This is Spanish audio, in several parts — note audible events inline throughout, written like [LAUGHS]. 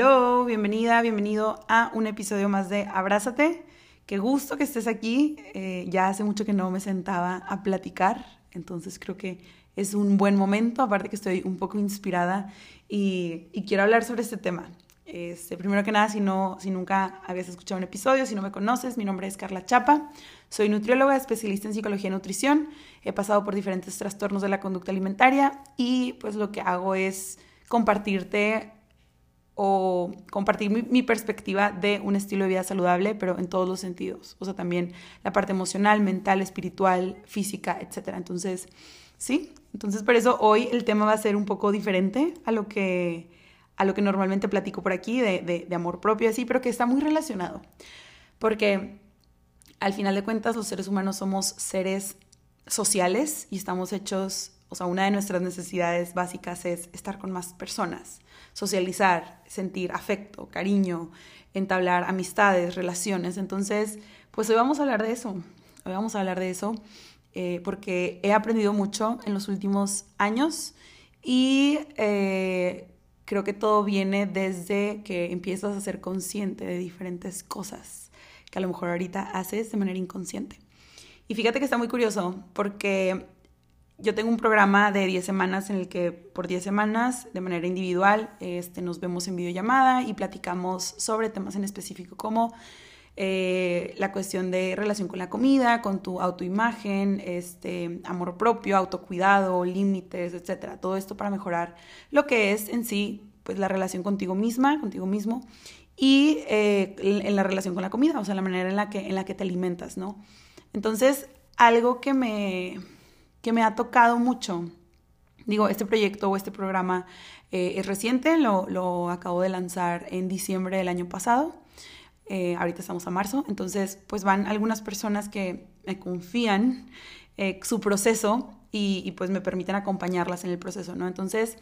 Hello, bienvenida, bienvenido a un episodio más de Abrázate. Qué gusto que estés aquí. Eh, ya hace mucho que no me sentaba a platicar, entonces creo que es un buen momento, aparte que estoy un poco inspirada y, quiero hablar sobre este tema. Este, primero que nada, si, no, si nunca habías escuchado un episodio, si no me conoces, mi nombre es Carla Chapa, soy nutrióloga, especialista en psicología y nutrición, he pasado por diferentes trastornos de la conducta alimentaria y pues lo que hago es compartirte o compartir mi, perspectiva de un estilo de vida saludable, pero en todos los sentidos. O sea, también la parte emocional, mental, espiritual, física, etc. Entonces, sí, entonces por eso hoy el tema va a ser un poco diferente a lo que, a lo que normalmente platico por aquí, de, de amor propio, así, pero que está muy relacionado. Porque al final de cuentas los seres humanos somos seres sociales y estamos hechos, o sea, una de nuestras necesidades básicas es estar con más personas socializar, sentir afecto, cariño, entablar amistades, relaciones. Entonces, pues hoy vamos a hablar de eso. Hoy vamos a hablar de eso eh, porque he aprendido mucho en los últimos años y eh, creo que todo viene desde que empiezas a ser consciente de diferentes cosas que a lo mejor ahorita haces de manera inconsciente. Y fíjate que está muy curioso porque yo tengo un programa de 10 semanas en el que por 10 semanas, de manera individual, este, nos vemos en videollamada y platicamos sobre temas en específico como eh, la cuestión de relación con la comida, con tu autoimagen, este, amor propio, autocuidado, límites, etcétera. Todo esto para mejorar lo que es en sí pues, la relación contigo misma, contigo mismo, y eh, en la relación con la comida, o sea, la manera en la que, en la que te alimentas, ¿no? Entonces, algo que me que me ha tocado mucho. Digo, este proyecto o este programa eh, es reciente, lo, acabo de lanzar en diciembre del año pasado. Eh, ahorita estamos a marzo, entonces pues van algunas personas que me confían eh, su proceso y, pues me permiten acompañarlas en el proceso, ¿no? Entonces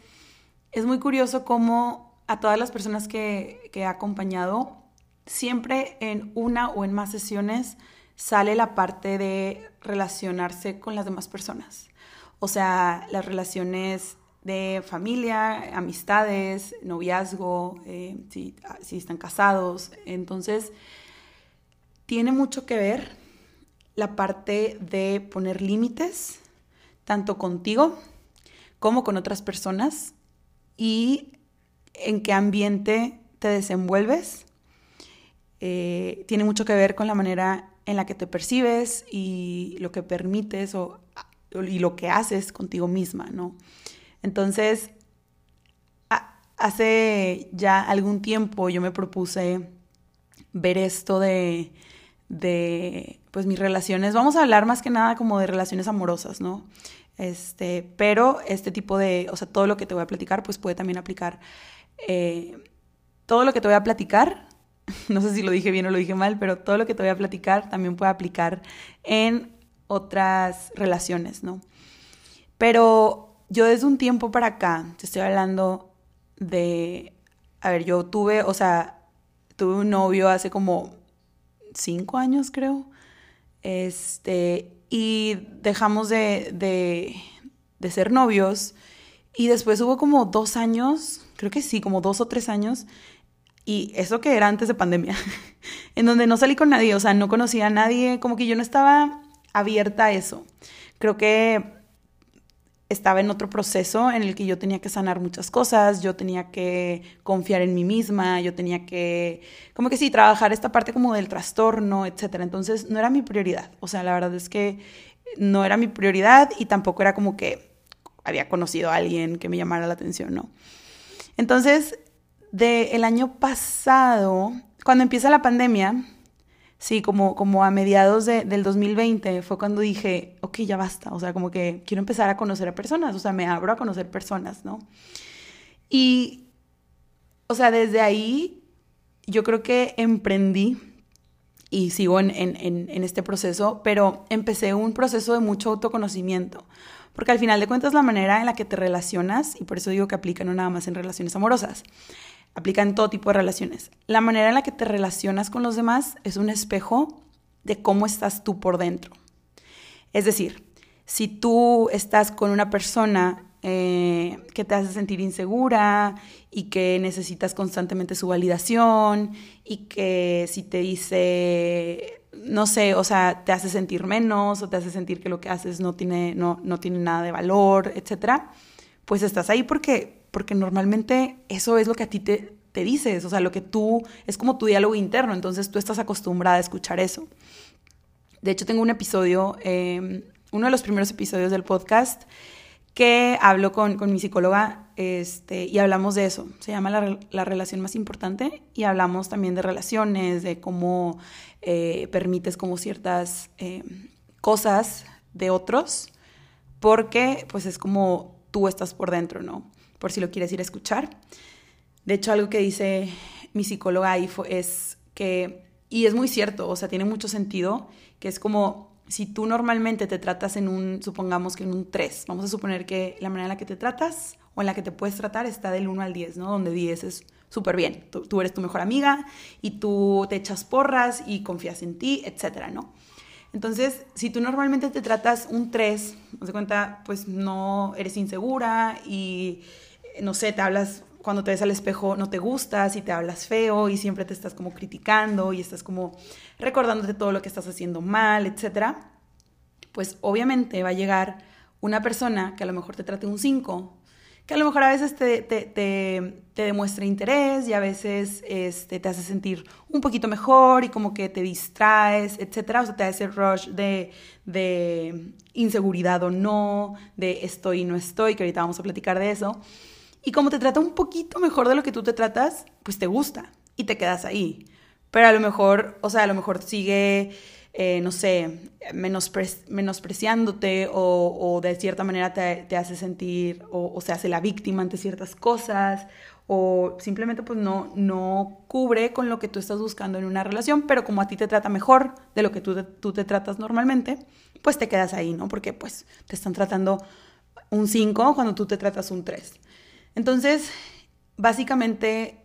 es muy curioso cómo a todas las personas que, que he acompañado, siempre en una o en más sesiones sale la parte de relacionarse con las demás personas. O sea, las relaciones de familia, amistades, noviazgo, eh, si, si están casados. Entonces, tiene mucho que ver la parte de poner límites, tanto contigo como con otras personas, y en qué ambiente te desenvuelves. Eh, tiene mucho que ver con la manera en la que te percibes y lo que permites o, y lo que haces contigo misma, ¿no? Entonces, hace ya algún tiempo yo me propuse ver esto de, de, pues mis relaciones, vamos a hablar más que nada como de relaciones amorosas, ¿no? Este, pero este tipo de, o sea, todo lo que te voy a platicar, pues puede también aplicar, eh, todo lo que te voy a platicar [LAUGHS] no sé si lo dije bien o lo dije mal, pero todo lo que te voy a platicar también puede aplicar en otras relaciones, ¿no? Pero yo desde un tiempo para acá, te estoy hablando de, a ver, yo tuve, o sea, tuve un novio hace como cinco años, creo, este, y dejamos de, de, de ser novios, y después hubo como dos años, creo que sí, como dos o tres años, y eso que era antes de pandemia, [LAUGHS] en donde no salí con nadie, o sea, no conocía a nadie, como que yo no estaba abierta a eso. Creo que estaba en otro proceso en el que yo tenía que sanar muchas cosas, yo tenía que confiar en mí misma, yo tenía que, como que sí, trabajar esta parte como del trastorno, etc. Entonces no era mi prioridad, o sea, la verdad es que no era mi prioridad y tampoco era como que había conocido a alguien que me llamara la atención, ¿no? Entonces del año pasado, cuando empieza la pandemia, sí, como, como a mediados del 2020, fue cuando dije, ok, ya basta, o sea, como que quiero empezar a conocer a personas, o sea, me abro a conocer personas, ¿no? Y, o sea, desde ahí yo creo que emprendí y sigo en, en, este proceso, pero empecé un proceso de mucho autoconocimiento, porque al final de cuentas la manera en la que te relacionas, y por eso digo que aplica no nada más en relaciones amorosas, aplica en todo tipo de relaciones. La manera en la que te relacionas con los demás es un espejo de cómo estás tú por dentro. Es decir, si tú estás con una persona eh, que te hace sentir insegura y que necesitas constantemente su validación y que si te dice, no sé, o sea, te hace sentir menos o te hace sentir que lo que haces no tiene, no, no tiene nada de valor, etcétera, pues estás ahí porque, porque normalmente eso es lo que a ti te, te dices, o sea, lo que tú, es como tu diálogo interno, entonces tú estás acostumbrada a escuchar eso. De hecho, tengo un episodio, em, uno de los primeros episodios del podcast, que hablo con, con mi psicóloga este, y hablamos de eso. Se llama la, la, relación más importante y hablamos también de relaciones, de cómo eh, permites como ciertas eh, cosas de otros, porque pues es como tú estás por dentro, ¿no? Por si lo quieres ir a escuchar. De hecho, algo que dice mi psicóloga ahí es que, y es muy cierto, o sea, tiene mucho sentido, que es como si tú normalmente te tratas en un, supongamos que en un 3, vamos a suponer que la manera en la que te tratas o en la que te puedes tratar está del 1 al 10, ¿no? Donde 10 es súper bien, tú, eres tu mejor amiga y tú te echas porras y confías en ti, etcétera, ¿no? Entonces, si tú normalmente te tratas un 3, de cuenta, pues no eres insegura y, no sé, te hablas cuando te ves al espejo no te gustas y te hablas feo y siempre te estás como criticando y estás como recordándote todo lo que estás haciendo mal, etc., pues obviamente va a llegar una persona que a lo mejor te trate un 5, que a lo mejor a veces te, te, te, demuestra interés y a veces este, te hace sentir un poquito mejor y como que te distraes, etc. O sea, te hace rush de, de inseguridad o no, de estoy y no estoy, que ahorita vamos a platicar de eso. Y como te trata un poquito mejor de lo que tú te tratas, pues te gusta y te quedas ahí. Pero a lo mejor, o sea, a lo mejor sigue, eh, no sé, menospre menospreciándote o, de cierta manera te, hace sentir o, o, se hace la víctima ante ciertas cosas o simplemente pues no, no cubre con lo que tú estás buscando en una relación, pero como a ti te trata mejor de lo que tú te, tú te tratas normalmente, pues te quedas ahí, ¿no? Porque pues te están tratando un 5 cuando tú te tratas un 3. Entonces, básicamente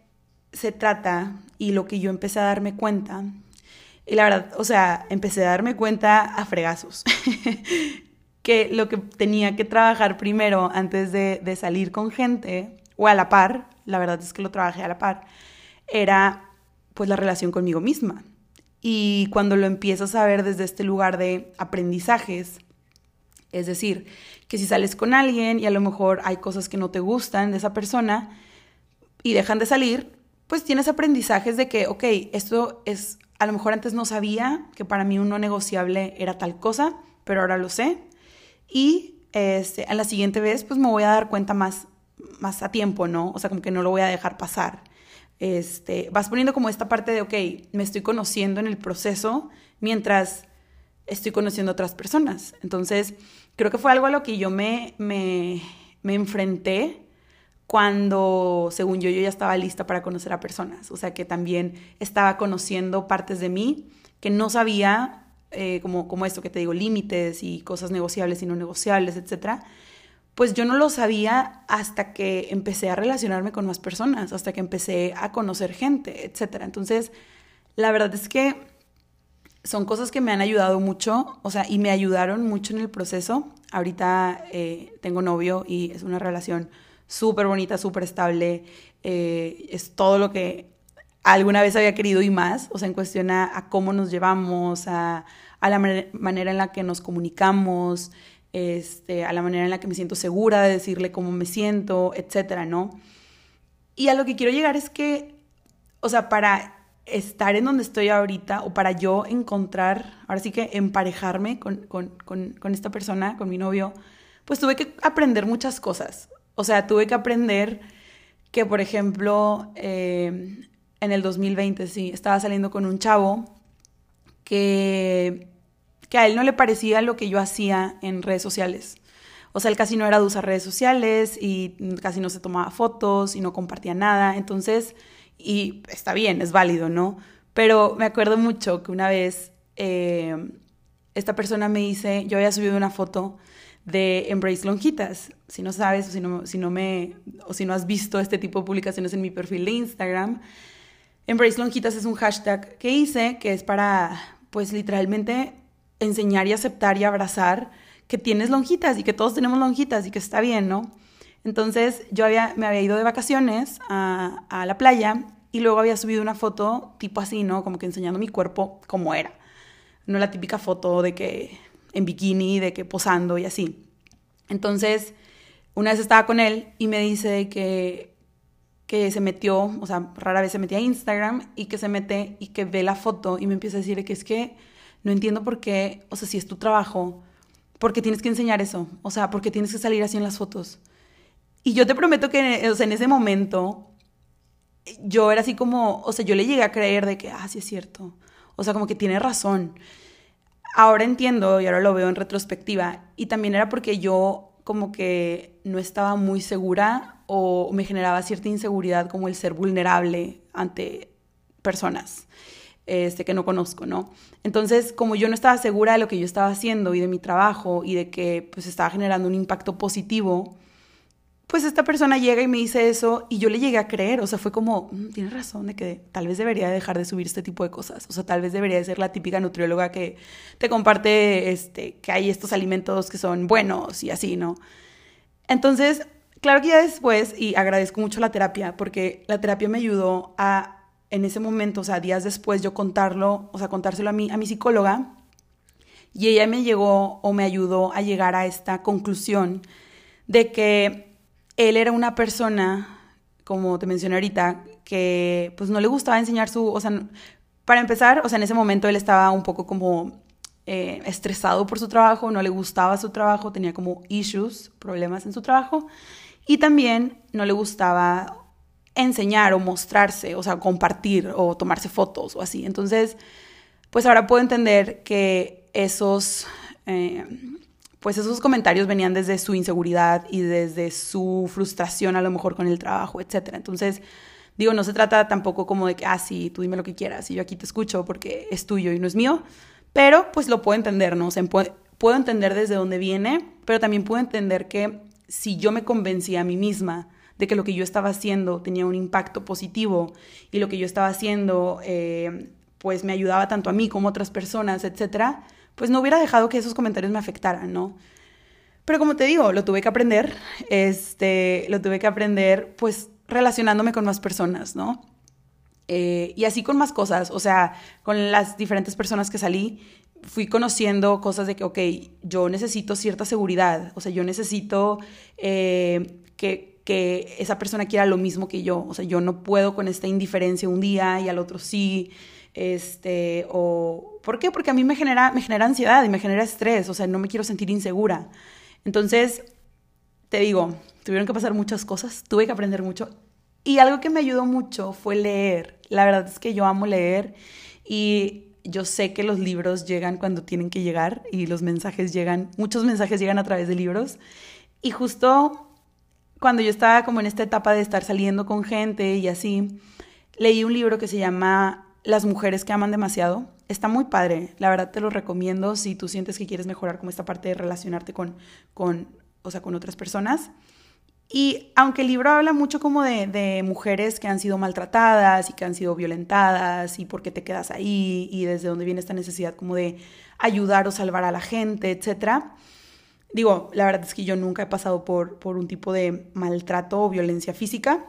se trata, y lo que yo empecé a darme cuenta, y la verdad, o sea, empecé a darme cuenta a fregazos, [LAUGHS] que lo que tenía que trabajar primero antes de, salir con gente, o a la par, la verdad es que lo trabajé a la par, era pues la relación conmigo misma. Y cuando lo empiezas a ver desde este lugar de aprendizajes, es decir, que si sales con alguien y a lo mejor hay cosas que no te gustan de esa persona y dejan de salir, pues tienes aprendizajes de que, ok, esto es, a lo mejor antes no sabía que para mí un no negociable era tal cosa, pero ahora lo sé. Y este, a la siguiente vez, pues me voy a dar cuenta más, más a tiempo, ¿no? O sea, como que no lo voy a dejar pasar. Este, vas poniendo como esta parte de, ok, me estoy conociendo en el proceso mientras estoy conociendo a otras personas. Entonces, creo que fue algo a lo que yo me, me, me enfrenté cuando, según yo, yo ya estaba lista para conocer a personas. O sea, que también estaba conociendo partes de mí que no sabía, eh, como, como esto que te digo, límites y cosas negociables y no negociables, etc. Pues yo no lo sabía hasta que empecé a relacionarme con más personas, hasta que empecé a conocer gente, etc. Entonces, la verdad es que son cosas que me han ayudado mucho, o sea, y me ayudaron mucho en el proceso. Ahorita eh, tengo novio y es una relación súper bonita, súper estable. Eh, es todo lo que alguna vez había querido y más, o sea, en cuestión a, cómo nos llevamos, a, a la manera en la que nos comunicamos, este, a la manera en la que me siento segura de decirle cómo me siento, etcétera, ¿no? Y a lo que quiero llegar es que, o sea, para estar en donde estoy ahorita o para yo encontrar, ahora sí que emparejarme con, esta persona, con mi novio, pues tuve que aprender muchas cosas. O sea, tuve que aprender que, por ejemplo, eh, en el 2020, sí, estaba saliendo con un chavo que, que a él no le parecía lo que yo hacía en redes sociales. O sea, él casi no era de usar redes sociales y casi no se tomaba fotos y no compartía nada. Entonces, y está bien, es válido, ¿no? Pero me acuerdo mucho que una vez eh, esta persona me dice, yo había subido una foto de Embrace Lonjitas. Si no sabes o si no, si no, me, o si no has visto este tipo de publicaciones en mi perfil de Instagram, Embrace Lonjitas es un hashtag que hice que es para, pues literalmente, enseñar y aceptar y abrazar que tienes lonjitas y que todos tenemos lonjitas y que está bien, ¿no? Entonces yo había, me había ido de vacaciones a, a la playa y luego había subido una foto tipo así, ¿no? Como que enseñando mi cuerpo como era. No la típica foto de que en bikini, de que posando y así. Entonces, una vez estaba con él y me dice que, que se metió, o sea, rara vez se metía a Instagram y que se mete y que ve la foto y me empieza a decir que es que no entiendo por qué, o sea, si es tu trabajo, ¿por qué tienes que enseñar eso? O sea, ¿por qué tienes que salir así en las fotos? Y yo te prometo que o sea, en ese momento yo era así como, o sea, yo le llegué a creer de que, ah, sí es cierto. O sea, como que tiene razón. Ahora entiendo y ahora lo veo en retrospectiva. Y también era porque yo como que no estaba muy segura o me generaba cierta inseguridad como el ser vulnerable ante personas este, que no conozco, ¿no? Entonces, como yo no estaba segura de lo que yo estaba haciendo y de mi trabajo y de que pues estaba generando un impacto positivo, pues esta persona llega y me dice eso y yo le llegué a creer, o sea, fue como, mm, tienes razón de que tal vez debería dejar de subir este tipo de cosas, o sea, tal vez debería de ser la típica nutrióloga que te comparte este, que hay estos alimentos que son buenos y así, ¿no? Entonces, claro que ya después, y agradezco mucho la terapia, porque la terapia me ayudó a, en ese momento, o sea, días después, yo contarlo, o sea, contárselo a mi, a mi psicóloga, y ella me llegó o me ayudó a llegar a esta conclusión de que él era una persona, como te mencioné ahorita, que pues no le gustaba enseñar su, o sea, para empezar, o sea, en ese momento él estaba un poco como eh, estresado por su trabajo, no le gustaba su trabajo, tenía como issues, problemas en su trabajo, y también no le gustaba enseñar o mostrarse, o sea, compartir o tomarse fotos o así. Entonces, pues ahora puedo entender que esos... Eh, pues esos comentarios venían desde su inseguridad y desde su frustración a lo mejor con el trabajo, etc. Entonces, digo, no se trata tampoco como de que, ah, sí, tú dime lo que quieras y yo aquí te escucho porque es tuyo y no es mío, pero pues lo puedo entender, ¿no? O sea, puedo entender desde dónde viene, pero también puedo entender que si yo me convencía a mí misma de que lo que yo estaba haciendo tenía un impacto positivo y lo que yo estaba haciendo eh, pues me ayudaba tanto a mí como a otras personas, etcétera, pues no hubiera dejado que esos comentarios me afectaran, ¿no? Pero como te digo, lo tuve que aprender, este, lo tuve que aprender pues relacionándome con más personas, ¿no? Eh, y así con más cosas, o sea, con las diferentes personas que salí, fui conociendo cosas de que, ok, yo necesito cierta seguridad, o sea, yo necesito eh, que, que esa persona quiera lo mismo que yo, o sea, yo no puedo con esta indiferencia un día y al otro sí, este, o, ¿por qué? Porque a mí me genera, me genera ansiedad y me genera estrés, o sea, no me quiero sentir insegura. Entonces, te digo, tuvieron que pasar muchas cosas, tuve que aprender mucho. Y algo que me ayudó mucho fue leer. La verdad es que yo amo leer y yo sé que los libros llegan cuando tienen que llegar y los mensajes llegan, muchos mensajes llegan a través de libros. Y justo cuando yo estaba como en esta etapa de estar saliendo con gente y así, leí un libro que se llama las mujeres que aman demasiado. Está muy padre, la verdad te lo recomiendo si tú sientes que quieres mejorar como esta parte de relacionarte con, con, o sea, con otras personas. Y aunque el libro habla mucho como de, de, mujeres que han sido maltratadas y que han sido violentadas y por qué te quedas ahí y desde dónde viene esta necesidad como de ayudar o salvar a la gente, etc. Digo, la verdad es que yo nunca he pasado por, por un tipo de maltrato o violencia física,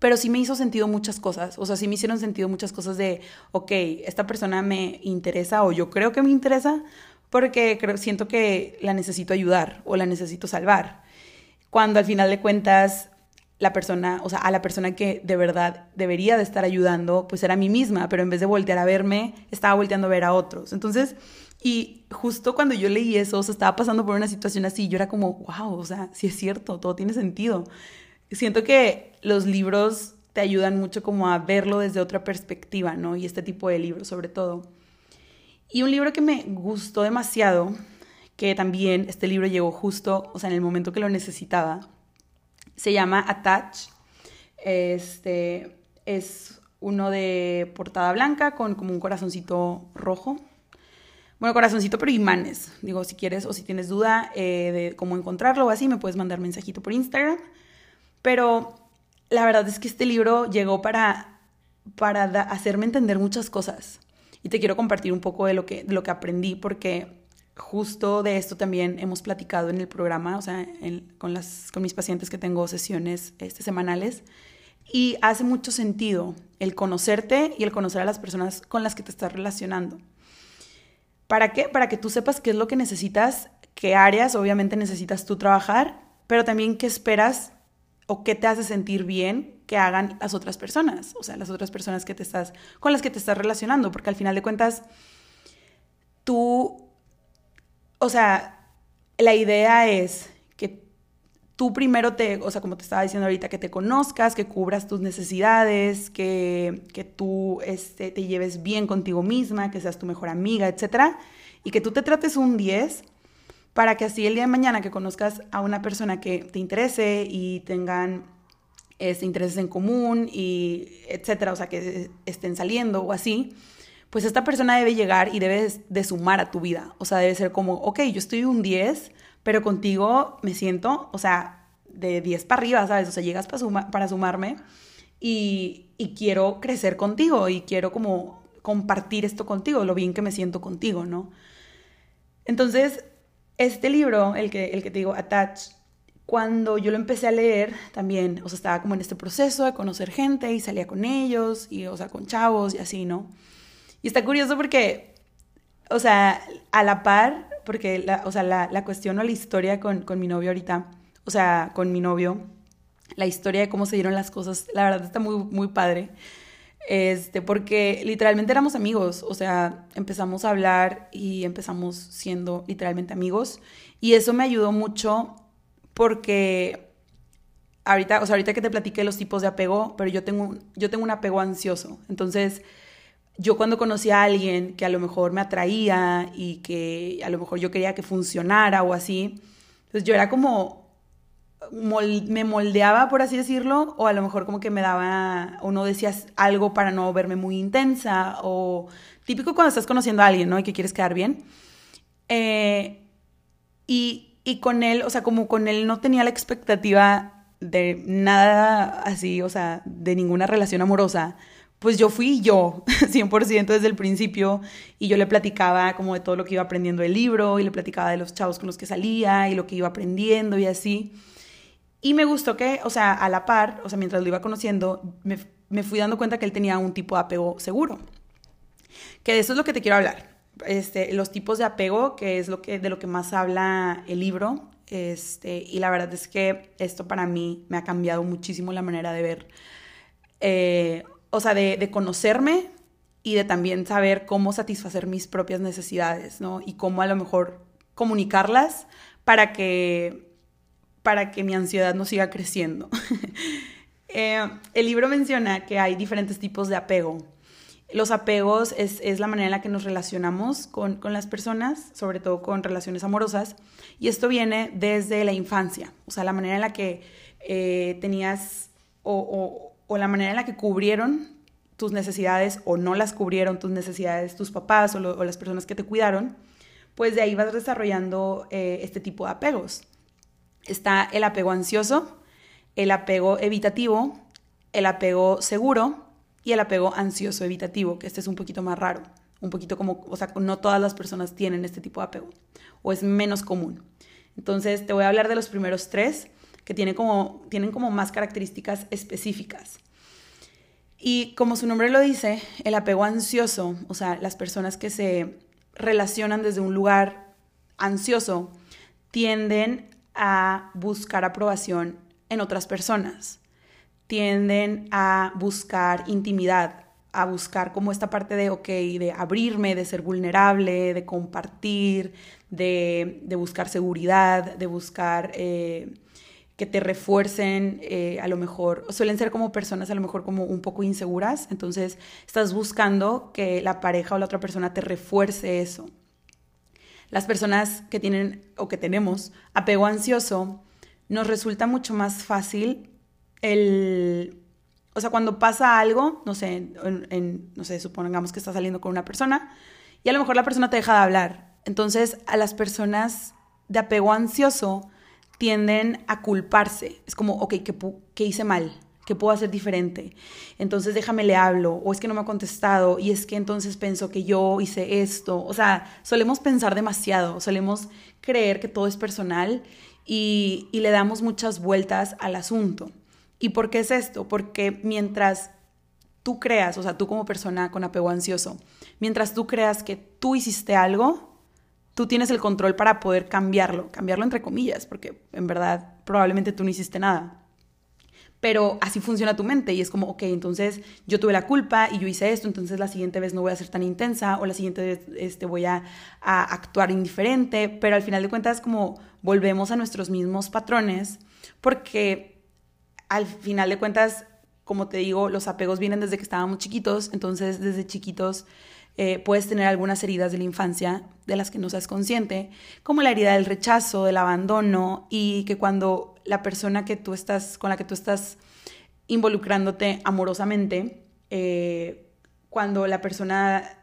pero sí me hizo sentido muchas cosas, o sea, sí me hicieron sentido muchas cosas de, ok, esta persona me interesa o yo creo que me interesa porque creo, siento que la necesito ayudar o la necesito salvar. Cuando al final de cuentas la persona, o sea, a la persona que de verdad debería de estar ayudando, pues era a mí misma, pero en vez de voltear a verme, estaba volteando a ver a otros. Entonces, y justo cuando yo leí eso, o sea, estaba pasando por una situación así, yo era como, wow, o sea, sí es cierto, todo tiene sentido siento que los libros te ayudan mucho como a verlo desde otra perspectiva, ¿no? Y este tipo de libros sobre todo. Y un libro que me gustó demasiado, que también este libro llegó justo, o sea, en el momento que lo necesitaba, se llama Attach. Este es uno de portada blanca con como un corazoncito rojo. Bueno, corazoncito, pero imanes. Digo, si quieres o si tienes duda eh, de cómo encontrarlo o así, me puedes mandar mensajito por Instagram. Pero la verdad es que este libro llegó para, para hacerme entender muchas cosas. Y te quiero compartir un poco de lo que, de lo que aprendí, porque justo de esto también hemos platicado en el programa, o sea, con, las, con mis pacientes que tengo sesiones este, semanales. Y hace mucho sentido el conocerte y el conocer a las personas con las que te estás relacionando. ¿Para qué? Para que tú sepas qué es lo que necesitas, qué áreas obviamente necesitas tú trabajar, pero también qué esperas o qué te hace sentir bien que hagan las otras personas, o sea, las otras personas que te estás con las que te estás relacionando, porque al final de cuentas tú o sea, la idea es que tú primero te, o sea, como te estaba diciendo ahorita, que te conozcas, que cubras tus necesidades, que, que tú este, te lleves bien contigo misma, que seas tu mejor amiga, etc. Y que tú te trates un 10 para que así el día de mañana que conozcas a una persona que te interese y tengan este, intereses en común y etcétera, o sea, que estén saliendo o así, pues esta persona debe llegar y debe de sumar a tu vida. O sea, debe ser como, ok, yo estoy un 10, pero contigo me siento, o sea, de 10 para arriba, ¿sabes? O sea, llegas para, para sumarme y, y quiero crecer contigo y quiero como compartir esto contigo, lo bien que me siento contigo, ¿no? Entonces, este libro, el que, el que te digo, Attach, cuando yo lo empecé a leer también, o sea, estaba como en este proceso de conocer gente y salía con ellos, y, o sea, con chavos y así, ¿no? Y está curioso porque, o sea, a la par, porque, la, o sea, la, la cuestión o la historia con, con mi novio ahorita, o sea, con mi novio, la historia de cómo se dieron las cosas, la verdad está muy, muy padre. Este, porque literalmente éramos amigos, o sea, empezamos a hablar y empezamos siendo literalmente amigos. Y eso me ayudó mucho porque ahorita, o sea, ahorita que te platiqué los tipos de apego, pero yo tengo, yo tengo un apego ansioso. Entonces, yo cuando conocí a alguien que a lo mejor me atraía y que a lo mejor yo quería que funcionara o así, pues yo era como, me moldeaba, por así decirlo, o a lo mejor como que me daba, o no decías algo para no verme muy intensa, o típico cuando estás conociendo a alguien, ¿no? Y que quieres quedar bien. Eh, y, y con él, o sea, como con él no tenía la expectativa de nada así, o sea, de ninguna relación amorosa pues yo fui yo, [LAUGHS] 100% desde el principio, y yo le platicaba como de todo lo que iba aprendiendo del libro, y le platicaba de los chavos con los que salía, y lo que iba aprendiendo, y así. Y me gustó que, o sea, a la par, o sea, mientras lo iba conociendo, me, me fui dando cuenta que él tenía un tipo de apego seguro. Que de eso es lo que te quiero hablar. Este, los tipos de apego, que es lo que, de lo que más habla el libro. Este, y la verdad es que esto para mí me ha cambiado muchísimo la manera de ver eh, o sea, de, conocerme y de también saber cómo satisfacer mis propias necesidades, ¿no? Y cómo a lo mejor comunicarlas para que, para que mi ansiedad no siga creciendo. [LAUGHS] Eh, el libro menciona que hay diferentes tipos de apego. Los apegos es, la manera en la que nos relacionamos con, las personas, sobre todo con relaciones amorosas, y esto viene desde la infancia, o sea, la manera en la que eh, tenías o la manera en la que cubrieron tus necesidades o no las cubrieron tus necesidades tus papás o, las personas que te cuidaron, pues de ahí vas desarrollando eh, este tipo de apegos. Está el apego ansioso, el apego evitativo, el apego seguro y el apego ansioso evitativo, que este es un poquito más raro, un poquito como, o sea, no todas las personas tienen este tipo de apego o es menos común. Entonces te voy a hablar de los primeros tres que tiene como, tienen como más características específicas. Y como su nombre lo dice, el apego ansioso, o sea, las personas que se relacionan desde un lugar ansioso, tienden a buscar aprobación en otras personas, tienden a buscar intimidad, a buscar como esta parte de, ok, de abrirme, de ser vulnerable, de compartir, de, de buscar seguridad, de buscar eh, que te refuercen, eh, a lo mejor, suelen ser como personas a lo mejor como un poco inseguras, entonces estás buscando que la pareja o la otra persona te refuerce eso. Las personas que tienen o que tenemos apego ansioso, nos resulta mucho más fácil el, o sea, cuando pasa algo, no sé, en, no sé, supongamos que estás saliendo con una persona y a lo mejor la persona te deja de hablar. Entonces, a las personas de apego ansioso, tienden a culparse. Es como, ok, ¿qué, hice mal? ¿Qué puedo hacer diferente? Entonces déjame le hablo, o es que no me ha contestado, y es que entonces pensó que yo hice esto. O sea, solemos pensar demasiado, solemos creer que todo es personal y, y le damos muchas vueltas al asunto. ¿Y por qué es esto? Porque mientras tú creas, o sea, tú como persona con apego ansioso, mientras tú creas que tú hiciste algo, tú tienes el control para poder cambiarlo, cambiarlo entre comillas, porque en verdad probablemente tú no hiciste nada. Pero así funciona tu mente y es como, ok, entonces yo tuve la culpa y yo hice esto, entonces la siguiente vez no voy a ser tan intensa o la siguiente vez este, voy a, a actuar indiferente, pero al final de cuentas como volvemos a nuestros mismos patrones porque al final de cuentas como te digo, los apegos vienen desde que estábamos chiquitos, entonces desde chiquitos eh, puedes tener algunas heridas de la infancia de las que no seas consciente, como la herida del rechazo, del abandono, y que cuando la persona que tú estás, con la que tú estás involucrándote amorosamente, eh, cuando la persona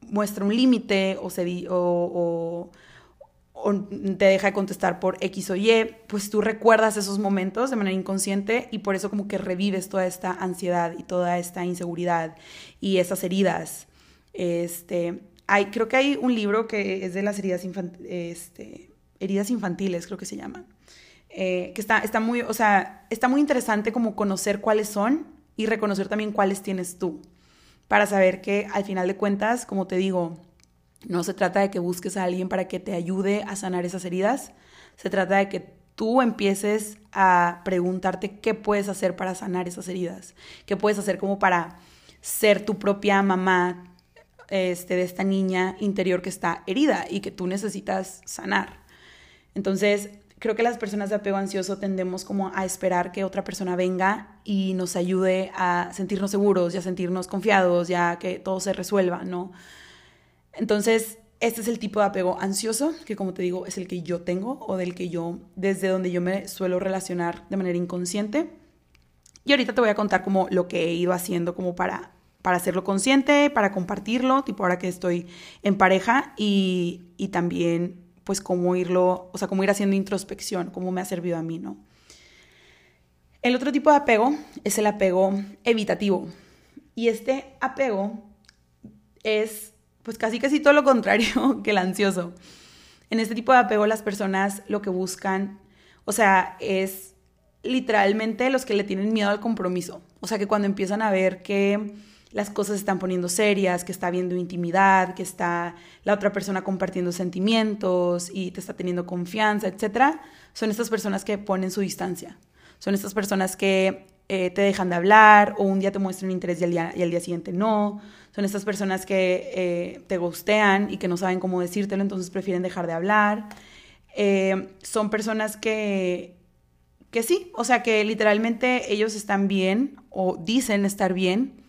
muestra un límite o, se, o o te deja de contestar por X o Y, pues tú recuerdas esos momentos de manera inconsciente y por eso como que revives toda esta ansiedad y toda esta inseguridad y esas heridas. Este, hay, creo que hay un libro que es de las heridas, este, heridas infantiles, creo que se llama, eh, que está, está, muy, o sea, está muy interesante como conocer cuáles son y reconocer también cuáles tienes tú, para saber que al final de cuentas, como te digo, no se trata de que busques a alguien para que te ayude a sanar esas heridas. Se trata de que tú empieces a preguntarte qué puedes hacer para sanar esas heridas. ¿Qué puedes hacer como para ser tu propia mamá este, de esta niña interior que está herida y que tú necesitas sanar? Entonces, creo que las personas de apego ansioso tendemos como a esperar que otra persona venga y nos ayude a sentirnos seguros y a sentirnos confiados, ya que todo se resuelva, ¿no? Entonces, este es el tipo de apego ansioso, que como te digo, es el que yo tengo o del que yo, desde donde yo me suelo relacionar de manera inconsciente. Y ahorita te voy a contar como lo que he ido haciendo como para, para hacerlo consciente, para compartirlo, tipo ahora que estoy en pareja y, y también pues cómo irlo, o sea, cómo ir haciendo introspección, cómo me ha servido a mí, ¿no? El otro tipo de apego es el apego evitativo. Y este apego es pues casi casi todo lo contrario [LAUGHS] que el ansioso. En este tipo de apego las personas lo que buscan, o sea, es literalmente los que le tienen miedo al compromiso. O sea, que cuando empiezan a ver que las cosas se están poniendo serias, que está habiendo intimidad, que está la otra persona compartiendo sentimientos y te está teniendo confianza, etc., son estas personas que ponen su distancia. Son estas personas que eh, te dejan de hablar o un día te muestran interés y al día, y al día siguiente no. Son estas personas que eh, te gustean y que no saben cómo decírtelo, entonces prefieren dejar de hablar. Eh, son personas que, que sí, o sea, que literalmente ellos están bien o dicen estar bien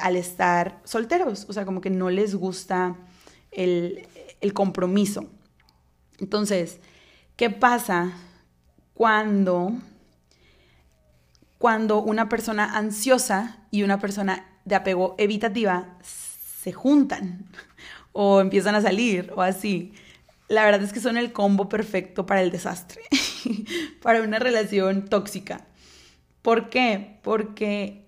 al estar solteros, o sea, como que no les gusta el, el compromiso. Entonces, ¿qué pasa cuando cuando una persona ansiosa y una persona de apego evitativa se juntan [LAUGHS] o empiezan a salir o así. La verdad es que son el combo perfecto para el desastre, [LAUGHS] para una relación tóxica. ¿Por qué? Porque,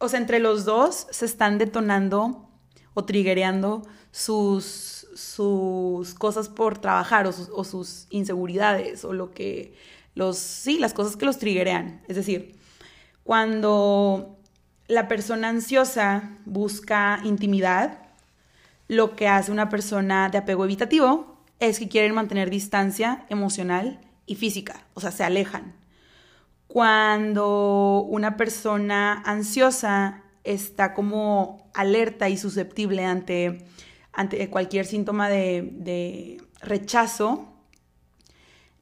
o sea, entre los dos se están detonando o triguereando sus, sus cosas por trabajar o sus, inseguridades o lo que los, sí, las cosas que los triggerean. Es decir, cuando la persona ansiosa busca intimidad, lo que hace una persona de apego evitativo es que quieren mantener distancia emocional y física, o sea, se alejan. Cuando una persona ansiosa está como alerta y susceptible ante, ante cualquier síntoma de, de rechazo,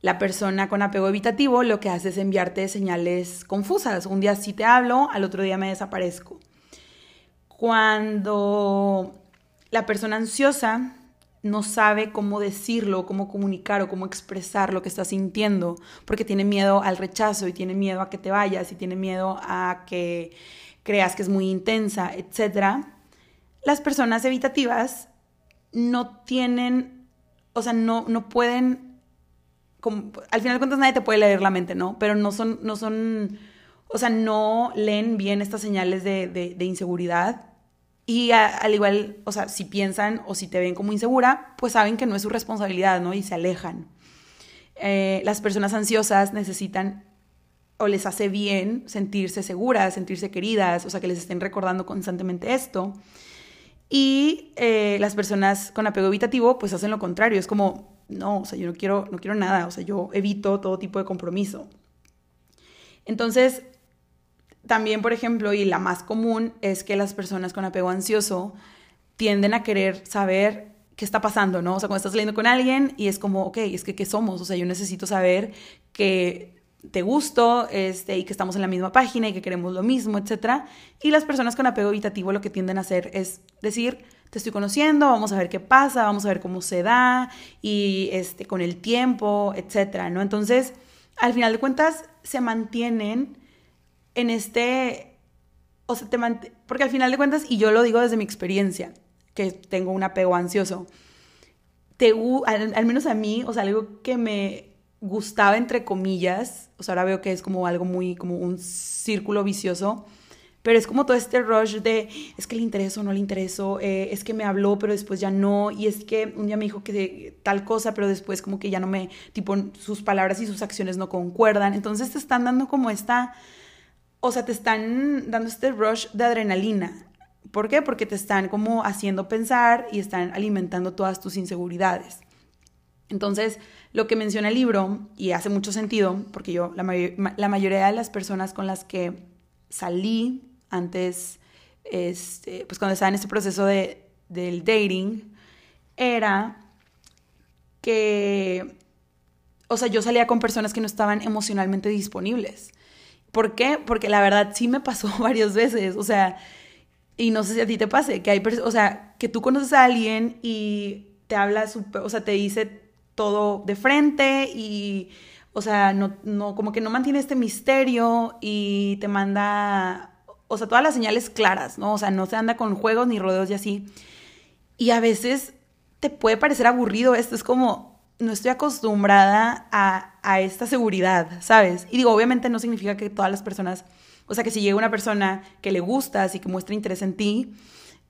la persona con apego evitativo lo que hace es enviarte señales confusas. Un día sí te hablo, al otro día me desaparezco. Cuando la persona ansiosa no sabe cómo decirlo, cómo comunicar o cómo expresar lo que está sintiendo, porque tiene miedo al rechazo y tiene miedo a que te vayas y tiene miedo a que creas que es muy intensa, etc. Las personas evitativas no tienen, o sea, no, no pueden al final de cuentas nadie te puede leer la mente, ¿no? Pero no son, no son, o sea, no leen bien estas señales de, inseguridad. Y al igual, o sea, si piensan o si te ven como insegura, pues saben que no es su responsabilidad, ¿no? Y se alejan. Eh, las personas ansiosas necesitan o les hace bien sentirse seguras, sentirse queridas, o sea, que les estén recordando constantemente esto. Y eh, las personas con apego evitativo, pues hacen lo contrario, es como, no, o sea, yo no quiero, no quiero nada, o sea, yo evito todo tipo de compromiso. Entonces, también, por ejemplo, y la más común es que las personas con apego ansioso tienden a querer saber qué está pasando, ¿no? O sea, cuando estás saliendo con alguien y es como, ok, es que ¿qué somos? O sea, yo necesito saber que te gusto este, y que estamos en la misma página y que queremos lo mismo, etc. Y las personas con apego evitativo lo que tienden a hacer es decir, te estoy conociendo, vamos a ver qué pasa, vamos a ver cómo se da y este, con el tiempo, etc. ¿no? Entonces, al final de cuentas, se mantienen en este, o sea, te porque al final de cuentas, y yo lo digo desde mi experiencia, que tengo un apego ansioso, te, al, menos a mí, o sea, algo que me gustaba entre comillas, o sea, ahora veo que es como algo muy, como un círculo vicioso, pero es como todo este rush de, es que le intereso no le intereso, eh, es que me habló, pero después ya no, y es que un día me dijo que tal cosa, pero después como que ya no me, tipo, sus palabras y sus acciones no concuerdan. Entonces te están dando como esta, o sea, te están dando este rush de adrenalina. ¿Por qué? Porque te están como haciendo pensar y están alimentando todas tus inseguridades. Entonces, lo que menciona el libro, y hace mucho sentido, porque yo, la, mayoría de las personas con las que salí antes, este, pues cuando estaba en este proceso de, del dating, era que, o sea, yo salía con personas que no estaban emocionalmente disponibles. ¿Por qué? Porque la verdad sí me pasó [LAUGHS] varias veces, o sea, y no sé si a ti te pase, que hay, o sea, que tú conoces a alguien y te habla, o sea, te dice todo de frente y, o sea, no, no, como que no mantiene este misterio y te manda, o sea, todas las señales claras, ¿no? O sea, no se anda con juegos ni rodeos y así. Y a veces te puede parecer aburrido esto, es como, no estoy acostumbrada a, a esta seguridad, ¿sabes? Y digo, obviamente no significa que todas las personas, o sea, que si llega una persona que le gustas y que muestra interés en ti,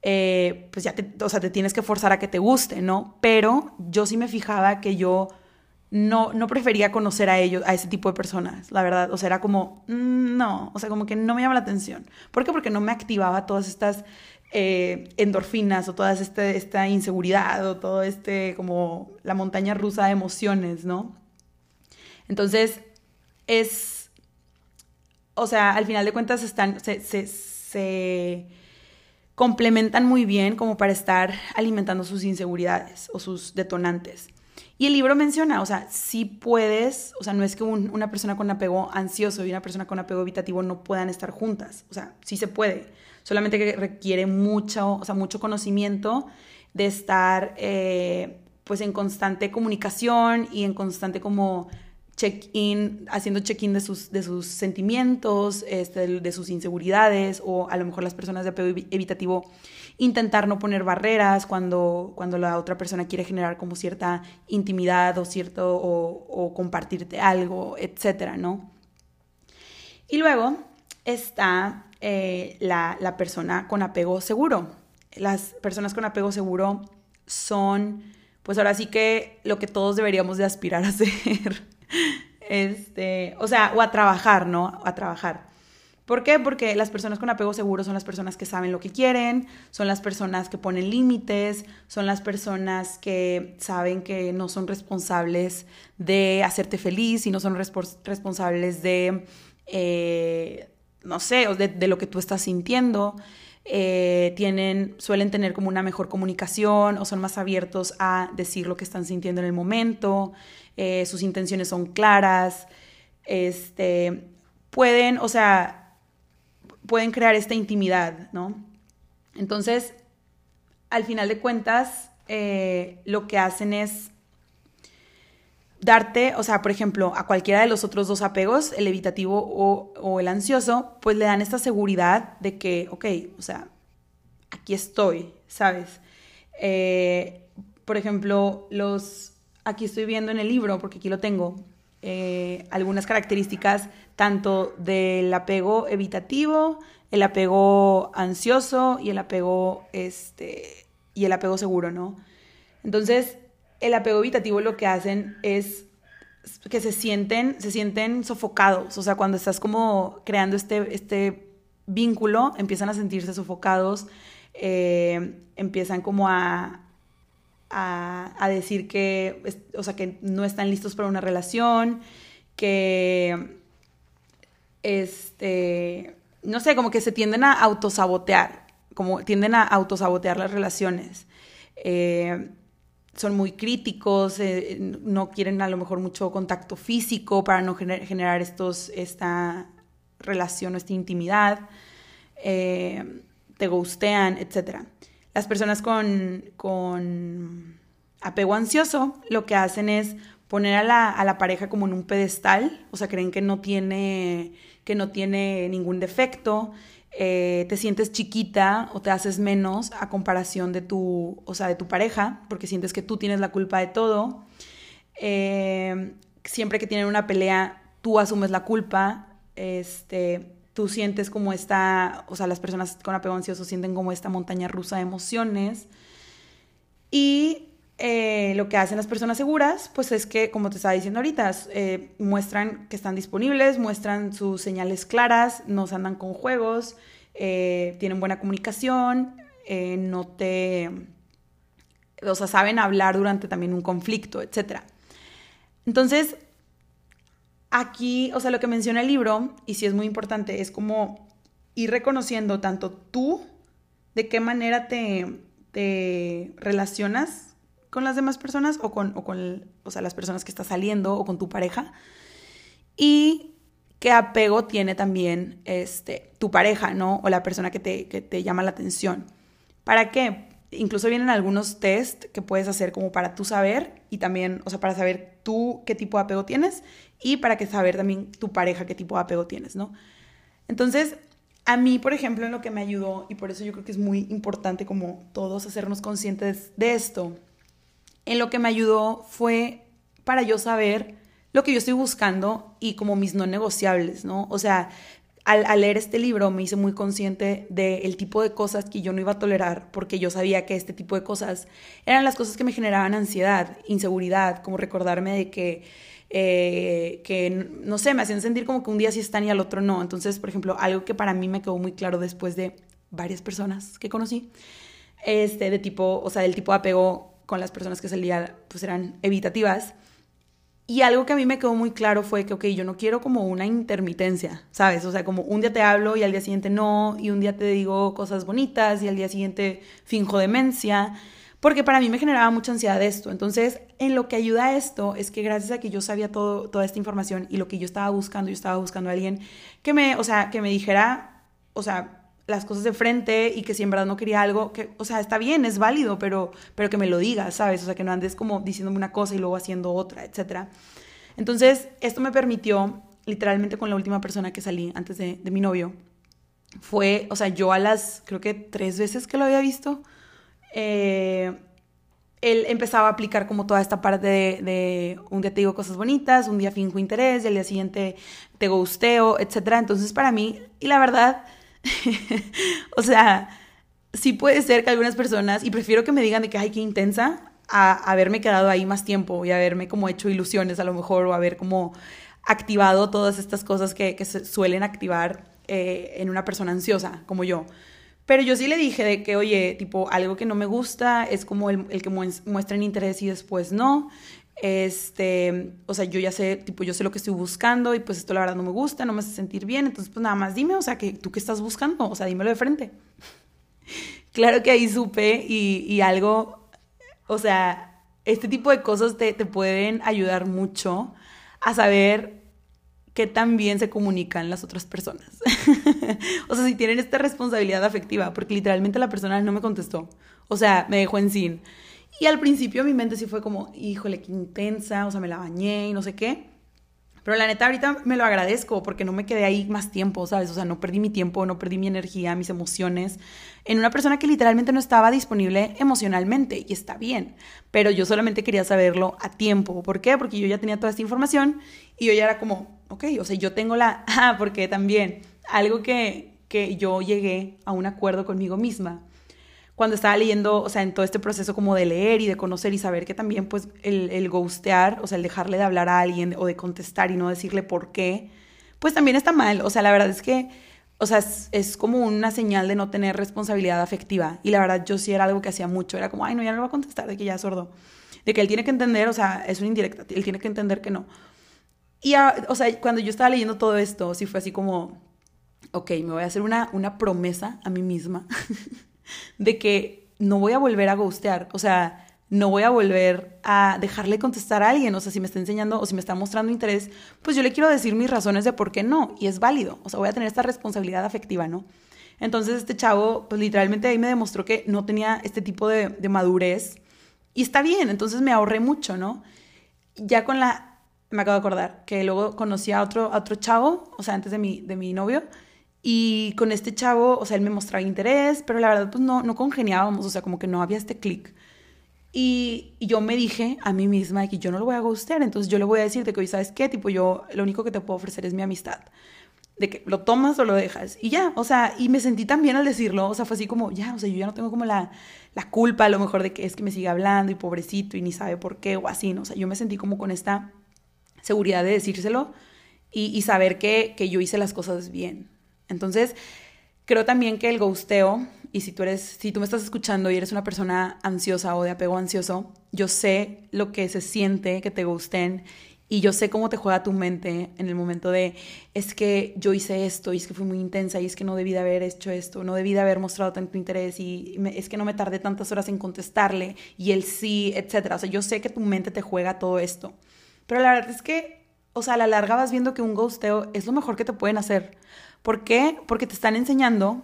eh, pues ya te, o sea, te tienes que forzar a que te guste, ¿no? Pero yo sí me fijaba que yo no, no prefería conocer a ellos, a ese tipo de personas, la verdad. O sea, era como, mm, no, o sea, como que no me llama la atención. ¿Por qué? Porque no me activaba todas estas eh, endorfinas o toda este, esta inseguridad o todo este, como la montaña rusa de emociones, ¿no? Entonces, es, o sea, al final de cuentas están, se, se, se complementan muy bien como para estar alimentando sus inseguridades o sus detonantes. Y el libro menciona, o sea, si puedes, o sea, no es que una persona con apego ansioso y una persona con apego evitativo no puedan estar juntas, o sea, sí se puede, solamente que requiere mucho, o sea, mucho conocimiento de estar eh, pues en constante comunicación y en constante como check-in, haciendo check-in de sus, de sus sentimientos, este, de sus inseguridades, o a lo mejor las personas de apego evitativo intentar no poner barreras cuando, cuando la otra persona quiere generar como cierta intimidad o cierto, o, compartirte algo, etcétera, ¿no? Y luego está eh, la, la persona con apego seguro. Las personas con apego seguro son, pues ahora sí que lo que todos deberíamos de aspirar a [LAUGHS] ser este, o sea, o a trabajar, ¿no? A trabajar. ¿Por qué? Porque las personas con apego seguro son las personas que saben lo que quieren, son las personas que ponen límites, son las personas que saben que no son responsables de hacerte feliz y no son responsables de, eh, no sé, de, de, lo que tú estás sintiendo. Eh, tienen, suelen tener como una mejor comunicación o son más abiertos a decir lo que están sintiendo en el momento. Eh, sus intenciones son claras, este, pueden, o sea, pueden crear esta intimidad, ¿no? Entonces, al final de cuentas, eh, lo que hacen es darte, o sea, por ejemplo, a cualquiera de los otros dos apegos, el evitativo o, el ansioso, pues le dan esta seguridad de que, ok, o sea, aquí estoy, ¿sabes? Eh, por ejemplo, los aquí estoy viendo en el libro, porque aquí lo tengo, eh, algunas características tanto del apego evitativo, el apego ansioso y el apego, este, y el apego seguro, ¿no? Entonces, el apego evitativo lo que hacen es que se sienten, se sienten sofocados, o sea, cuando estás como creando este, este vínculo, empiezan a sentirse sofocados, eh, empiezan como a, a, decir que, o sea, que no están listos para una relación, que, este, no sé, como que se tienden a autosabotear, como tienden a autosabotear las relaciones. Eh, son muy críticos, eh, no quieren a lo mejor mucho contacto físico para no generar estos, esta relación o esta intimidad, eh, te gustean, etc. Las personas con, con, apego ansioso lo que hacen es poner a la, a la, pareja como en un pedestal, o sea, creen que no tiene, que no tiene ningún defecto, eh, te sientes chiquita o te haces menos a comparación de tu, o sea, de tu pareja, porque sientes que tú tienes la culpa de todo. Eh, siempre que tienen una pelea, tú asumes la culpa. Este, tú sientes como esta, o sea, las personas con apego ansioso sienten como esta montaña rusa de emociones. Y eh, lo que hacen las personas seguras, pues es que, como te estaba diciendo ahorita, eh, muestran que están disponibles, muestran sus señales claras, no se andan con juegos, eh, tienen buena comunicación, no te... O sea, saben hablar durante también un conflicto, etc. Entonces, aquí, o sea, lo que menciona el libro, y sí es muy importante, es como ir reconociendo tanto tú, de qué manera te, te relacionas con las demás personas o con, o con o sea, las personas que estás saliendo o con tu pareja. Y qué apego tiene también este, tu pareja, ¿no? O la persona que te, que te llama la atención. ¿Para qué? Incluso vienen algunos test que puedes hacer como para tú saber y también, o sea, para saber tú qué tipo de apego tienes y para que saber también tu pareja qué tipo de apego tienes, ¿no? Entonces, a mí, por ejemplo, en lo que me ayudó, y por eso yo creo que es muy importante como todos hacernos conscientes de esto, en lo que me ayudó fue para yo saber lo que yo estoy buscando y como mis no negociables, ¿no? O sea, al, leer este libro me hice muy consciente del tipo de cosas que yo no iba a tolerar porque yo sabía que este tipo de cosas eran las cosas que me generaban ansiedad, inseguridad, como recordarme de que, eh, que no sé, me hacían sentir como que un día sí están y al otro no. Entonces, por ejemplo, algo que para mí me quedó muy claro después de varias personas que conocí, este, de tipo, o sea, del tipo de apego con las personas que salía, pues eran evitativas. Y algo que a mí me quedó muy claro fue que, ok, yo no quiero como una intermitencia, ¿sabes? O sea, como un día te hablo y al día siguiente no, y un día te digo cosas bonitas y al día siguiente finjo demencia, porque para mí me generaba mucha ansiedad esto. Entonces, en lo que ayuda a esto es que gracias a que yo sabía todo, toda esta información y lo que yo estaba buscando, yo estaba buscando a alguien que me, o sea, que me dijera, o sea, las cosas de frente y que si en verdad no quería algo, que, o sea, está bien, es válido, pero, pero que me lo digas, ¿sabes? O sea, que no andes como diciéndome una cosa y luego haciendo otra, etc. Entonces, esto me permitió, literalmente con la última persona que salí antes de, mi novio, fue, o sea, yo a las, creo que tres veces que lo había visto, eh, él empezaba a aplicar como toda esta parte de, un día te digo cosas bonitas, un día finjo interés y al día siguiente te gusteo, etc. Entonces, para mí, y la verdad [LAUGHS] o sea, sí puede ser que algunas personas, y prefiero que me digan de que, ay, qué intensa, a haberme quedado ahí más tiempo y haberme como hecho ilusiones a lo mejor, o haber como activado todas estas cosas que, se suelen activar eh, en una persona ansiosa como yo. Pero yo sí le dije de que, oye, tipo, algo que no me gusta es como el, el que muestren interés y después no. Este, o sea, yo ya sé, tipo, yo sé lo que estoy buscando y pues esto la verdad no me gusta, no me hace sentir bien, entonces pues nada más dime, o sea, que tú qué estás buscando, o sea, dímelo de frente. [LAUGHS] claro que ahí supe y, y, algo, o sea, este tipo de cosas te, te pueden ayudar mucho a saber qué tan bien se comunican las otras personas. [LAUGHS] o sea, si tienen esta responsabilidad afectiva, porque literalmente la persona no me contestó, o sea, me dejó en sin. Y al principio mi mente sí fue como, híjole, qué intensa, o sea, me la bañé y no sé qué. Pero la neta ahorita me lo agradezco porque no me quedé ahí más tiempo, ¿sabes? O sea, no perdí mi tiempo, no perdí mi energía, mis emociones en una persona que literalmente no estaba disponible emocionalmente y está bien. Pero yo solamente quería saberlo a tiempo. ¿Por qué? Porque yo ya tenía toda esta información y yo ya era como, ok, o sea, yo tengo la... [LAUGHS] Ah, porque también algo que, que yo llegué a un acuerdo conmigo misma cuando estaba leyendo, o sea, en todo este proceso como de leer y de conocer y saber que también pues el, el ghostear, o sea, el dejarle de hablar a alguien o de contestar y no decirle por qué, pues también está mal. O sea, la verdad es que, o sea, es, como una señal de no tener responsabilidad afectiva. Y la verdad yo sí era algo que hacía mucho, era como, ay, no, ya no lo va a contestar, de que ya es sordo. De que él tiene que entender, o sea, es una indirecta, él tiene que entender que no. Y, o sea, cuando yo estaba leyendo todo esto, sí fue así como, ok, me voy a hacer una, una promesa a mí misma [LAUGHS] de que no voy a volver a ghostear, o sea, no voy a volver a dejarle contestar a alguien, o sea, si me está enseñando o si me está mostrando interés, pues yo le quiero decir mis razones de por qué no, y es válido, o sea, voy a tener esta responsabilidad afectiva, ¿no? Entonces este chavo, pues literalmente ahí me demostró que no tenía este tipo de, madurez, y está bien, entonces me ahorré mucho, ¿no? Ya con la, me acabo de acordar, que luego conocí a otro, otro chavo, o sea, antes de mi, de mi novio, y con este chavo, o sea, él me mostraba interés, pero la verdad, pues no, no congeniábamos, o sea, como que no había este clic. Y, yo me dije a mí misma que yo no lo voy a gustar, entonces yo le voy a decir de que, ¿sabes qué? Tipo, yo lo único que te puedo ofrecer es mi amistad. De que lo tomas o lo dejas. Y ya, o sea, y me sentí tan bien al decirlo, o sea, fue así como, ya, o sea, yo ya no tengo como la, la culpa a lo mejor de que es que me siga hablando y pobrecito y ni sabe por qué o así, ¿no? O sea, yo me sentí como con esta seguridad de decírselo y, y saber que, que yo hice las cosas bien, entonces, creo también que el ghosteo, y si tú eres, si tú me estás escuchando y eres una persona ansiosa o de apego ansioso, yo sé lo que se siente que te gusten y yo sé cómo te juega tu mente en el momento de, es que yo hice esto y es que fui muy intensa y es que no debí de haber hecho esto, no debí de haber mostrado tanto interés y es que no me tardé tantas horas en contestarle y el sí, etc. O sea, yo sé que tu mente te juega todo esto. Pero la verdad es que, o sea, a la larga vas viendo que un ghosteo es lo mejor que te pueden hacer. ¿Por qué? Porque te están enseñando,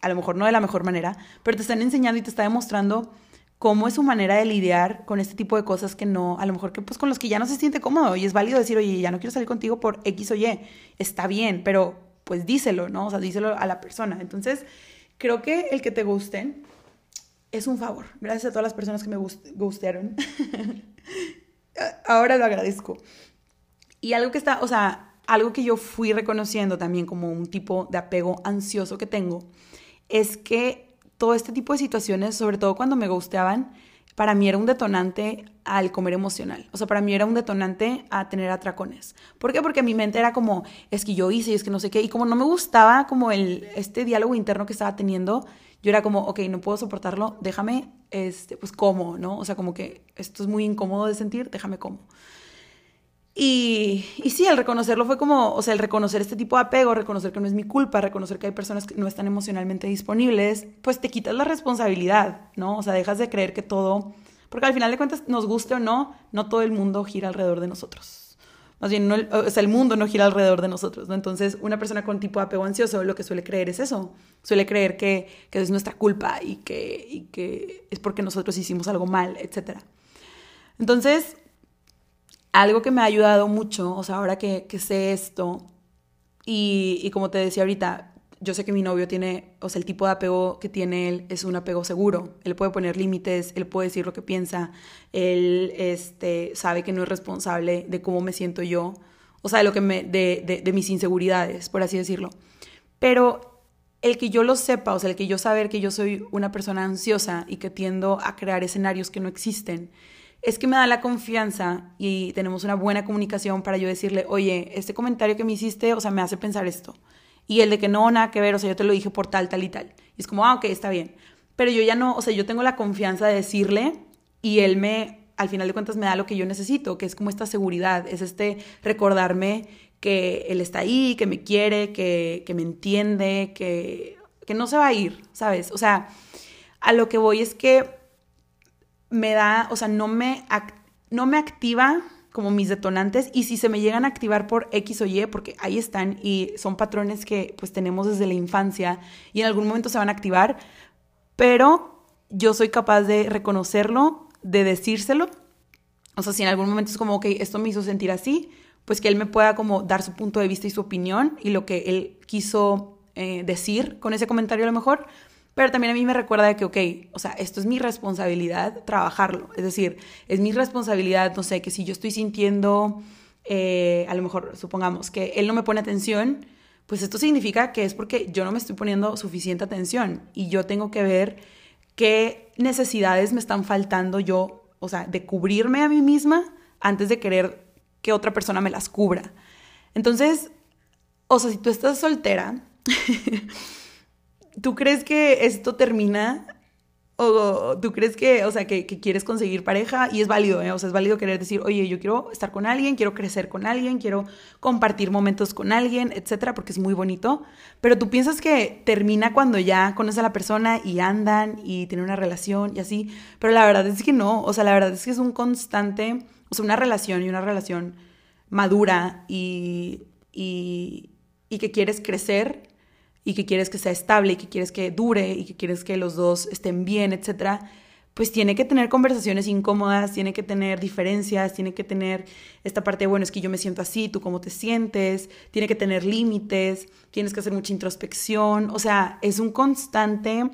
a lo mejor no de la mejor manera, pero te están enseñando y te está demostrando cómo es su manera de lidiar con este tipo de cosas que no, a lo mejor que pues con los que ya no se siente cómodo y es válido decir, oye, ya no quiero salir contigo por X o Y, está bien, pero pues díselo, ¿no? O sea, díselo a la persona. Entonces, creo que el que te gusten es un favor. Gracias a todas las personas que me gustaron. [LAUGHS] Ahora lo agradezco. Y algo que está, o sea, algo que yo fui reconociendo también como un tipo de apego ansioso que tengo, es que todo este tipo de situaciones, sobre todo cuando me gusteaban, para mí era un detonante al comer emocional. O sea, para mí era un detonante a tener atracones. ¿Por qué? Porque mi mente era como, es que yo hice y es que no sé qué. Y como no me gustaba como el, este diálogo interno que estaba teniendo, yo era como, ok, no puedo soportarlo, déjame, este, pues como, ¿no? O sea, como que esto es muy incómodo de sentir, déjame como. Y, sí, el reconocerlo fue como, o sea, el reconocer este tipo de apego, reconocer que no es mi culpa, reconocer que hay personas que no están emocionalmente disponibles, pues te quitas la responsabilidad, ¿no? O sea, dejas de creer que todo, porque al final de cuentas, nos guste o no, no todo el mundo gira alrededor de nosotros. Más bien, no el, o sea, el mundo no gira alrededor de nosotros, ¿no? Entonces, una persona con tipo de apego ansioso lo que suele creer es eso. Suele creer que, que es nuestra culpa y que, y que es porque nosotros hicimos algo mal, etc. Entonces, algo que me ha ayudado mucho, o sea, ahora que, sé esto, y, como te decía ahorita, yo sé que mi novio tiene, o sea, el tipo de apego que tiene él es un apego seguro. Él puede poner límites, él puede decir lo que piensa, él este, sabe que no es responsable de cómo me siento yo, o sea, de, lo que me, de, de mis inseguridades, por así decirlo. Pero el que yo lo sepa, o sea, el que yo saber que yo soy una persona ansiosa y que tiendo a crear escenarios que no existen, es que me da la confianza y tenemos una buena comunicación para yo decirle, oye, este comentario que me hiciste, o sea, me hace pensar esto. Y el de que no, nada que ver, o sea, yo te lo dije por tal, tal y tal. Y es como, ah, ok, está bien. Pero yo ya no, o sea, yo tengo la confianza de decirle y él me, al final de cuentas, me da lo que yo necesito, que es como esta seguridad, es este recordarme que él está ahí, que me quiere, que, que me entiende, que, que no se va a ir, ¿sabes? O sea, a lo que voy es que me da, o sea, no me, no me activa como mis detonantes y si se me llegan a activar por X o Y, porque ahí están y son patrones que pues tenemos desde la infancia y en algún momento se van a activar, pero yo soy capaz de reconocerlo, de decírselo. O sea, si en algún momento es como, ok, esto me hizo sentir así, pues que él me pueda como dar su punto de vista y su opinión y lo que él quiso eh, decir con ese comentario a lo mejor, pero también a mí me recuerda que, ok, o sea, esto es mi responsabilidad trabajarlo, es decir, es mi responsabilidad, no sé, que si yo estoy sintiendo, eh, a lo mejor supongamos que él no me pone atención, pues esto significa que es porque yo no me estoy poniendo suficiente atención y yo tengo que ver qué necesidades me están faltando yo, o sea, de cubrirme a mí misma antes de querer que otra persona me las cubra. Entonces, o sea, si tú estás soltera, [LAUGHS] ¿tú crees que esto termina? ¿O tú crees que, o sea, que, quieres conseguir pareja? Y es válido, ¿eh? O sea, es válido querer decir, oye, yo quiero estar con alguien, quiero crecer con alguien, quiero compartir momentos con alguien, etcétera, porque es muy bonito. Pero tú piensas que termina cuando ya conoces a la persona y andan y tienen una relación y así. Pero la verdad es que no. O sea, la verdad es que es un constante, o sea, una relación y una relación madura y, y, y que quieres crecer y que quieres que sea estable y que quieres que dure y que quieres que los dos estén bien, etcétera, pues tiene que tener conversaciones incómodas, tiene que tener diferencias, tiene que tener esta parte de, bueno, es que yo me siento así, tú cómo te sientes, tiene que tener límites, tienes que hacer mucha introspección, o sea, es un constante,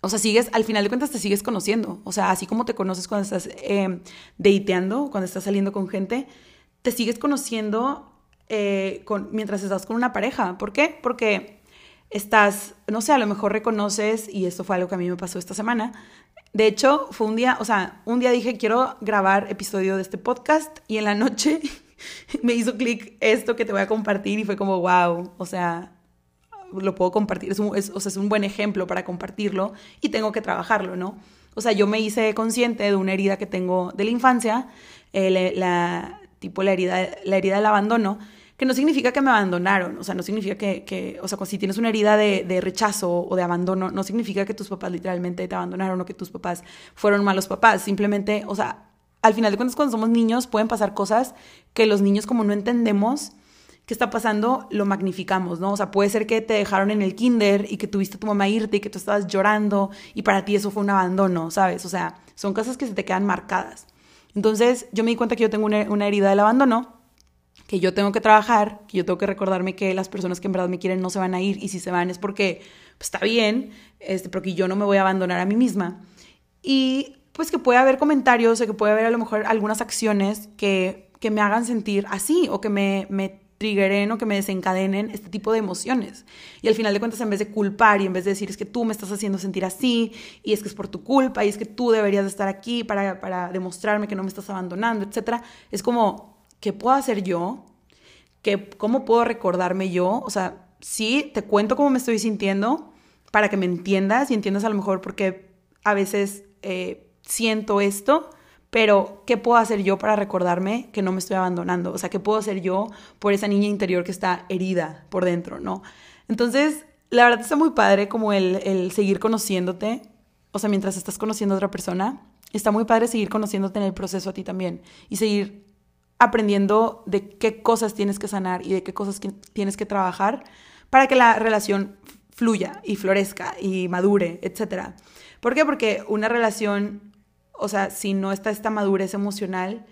o sea, sigues, al final de cuentas te sigues conociendo, o sea, así como te conoces cuando estás eh, dateando, cuando estás saliendo con gente, te sigues conociendo eh, con, mientras estás con una pareja. ¿Por qué? Porque estás, no sé, a lo mejor reconoces, y esto fue algo que a mí me pasó esta semana, de hecho, fue un día, o sea, un día dije, quiero grabar episodio de este podcast y en la noche [LAUGHS] me hizo clic esto que te voy a compartir y fue como, wow, o sea, lo puedo compartir, es un, o sea, es un buen ejemplo para compartirlo y tengo que trabajarlo, ¿no? O sea, yo me hice consciente de una herida que tengo de la infancia, eh, la, tipo la herida, la herida del abandono, que no significa que me abandonaron, o sea, no significa que, o sea, si tienes una herida de, rechazo o de abandono, no significa que tus papás literalmente te abandonaron o que tus papás fueron malos papás, simplemente, o sea, al final de cuentas cuando somos niños pueden pasar cosas que los niños como no entendemos qué está pasando, lo magnificamos, ¿no? O sea, puede ser que te dejaron en el kinder y que tuviste a tu mamá irte y que tú estabas llorando y para ti eso fue un abandono, ¿sabes? O sea, son cosas que se te quedan marcadas. Entonces, yo me di cuenta que yo tengo una, una herida del abandono que yo tengo que trabajar, que yo tengo que recordarme que las personas que en verdad me quieren no se van a ir y si se van es porque pues, está bien, este, porque yo no me voy a abandonar a mí misma. Y pues que puede haber comentarios o que puede haber a lo mejor algunas acciones que, que me hagan sentir así o que me, me triggeren o que me desencadenen este tipo de emociones. Y al final de cuentas, en vez de culpar y en vez de decir es que tú me estás haciendo sentir así y es que es por tu culpa y es que tú deberías de estar aquí para, para demostrarme que no me estás abandonando, etc., es como ¿qué puedo hacer yo? ¿Qué, ¿Cómo puedo recordarme yo? O sea, sí, te cuento cómo me estoy sintiendo para que me entiendas y entiendas a lo mejor por qué a veces eh, siento esto, pero ¿qué puedo hacer yo para recordarme que no me estoy abandonando? O sea, ¿qué puedo hacer yo por esa niña interior que está herida por dentro, no? Entonces, la verdad está muy padre como el, el seguir conociéndote, o sea, mientras estás conociendo a otra persona, está muy padre seguir conociéndote en el proceso a ti también y seguir aprendiendo de qué cosas tienes que sanar y de qué cosas tienes que trabajar para que la relación fluya y florezca y madure, etc. ¿Por qué? Porque una relación, o sea, si no está esta madurez emocional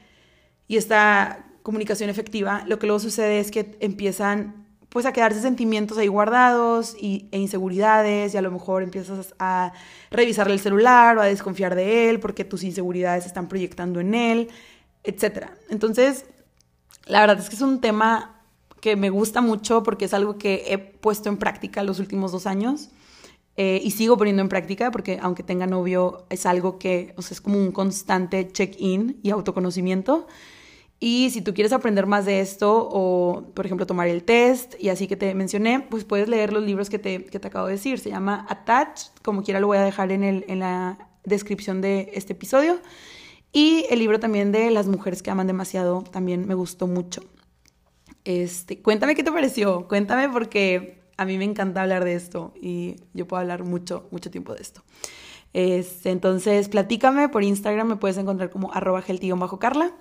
y esta comunicación efectiva, lo que luego sucede es que empiezan pues a quedarse sentimientos ahí guardados y, e inseguridades y a lo mejor empiezas a revisarle el celular o a desconfiar de él porque tus inseguridades se están proyectando en él etcétera. Entonces, la verdad es que es un tema que me gusta mucho porque es algo que he puesto en práctica los últimos dos años eh, y sigo poniendo en práctica porque aunque tenga novio es algo que o sea, es como un constante check-in y autoconocimiento. Y si tú quieres aprender más de esto o, por ejemplo, tomar el test y así que te mencioné, pues puedes leer los libros que te, que te acabo de decir. Se llama Attach, como quiera lo voy a dejar en, el, en la descripción de este episodio. Y el libro también de Las mujeres que aman demasiado también me gustó mucho. Este, cuéntame qué te pareció, cuéntame porque a mí me encanta hablar de esto y yo puedo hablar mucho, mucho tiempo de esto. Este, entonces, platícame por Instagram, me puedes encontrar como arroba bajo Carla.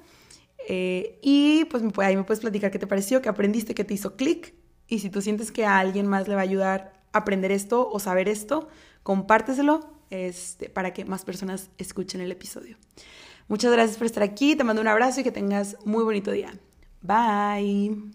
Eh, y pues ahí me puedes platicar qué te pareció, qué aprendiste, qué te hizo clic. Y si tú sientes que a alguien más le va a ayudar a aprender esto o saber esto, compárteselo este, para que más personas escuchen el episodio. Muchas gracias por estar aquí, te mando un abrazo y que tengas muy bonito día. Bye.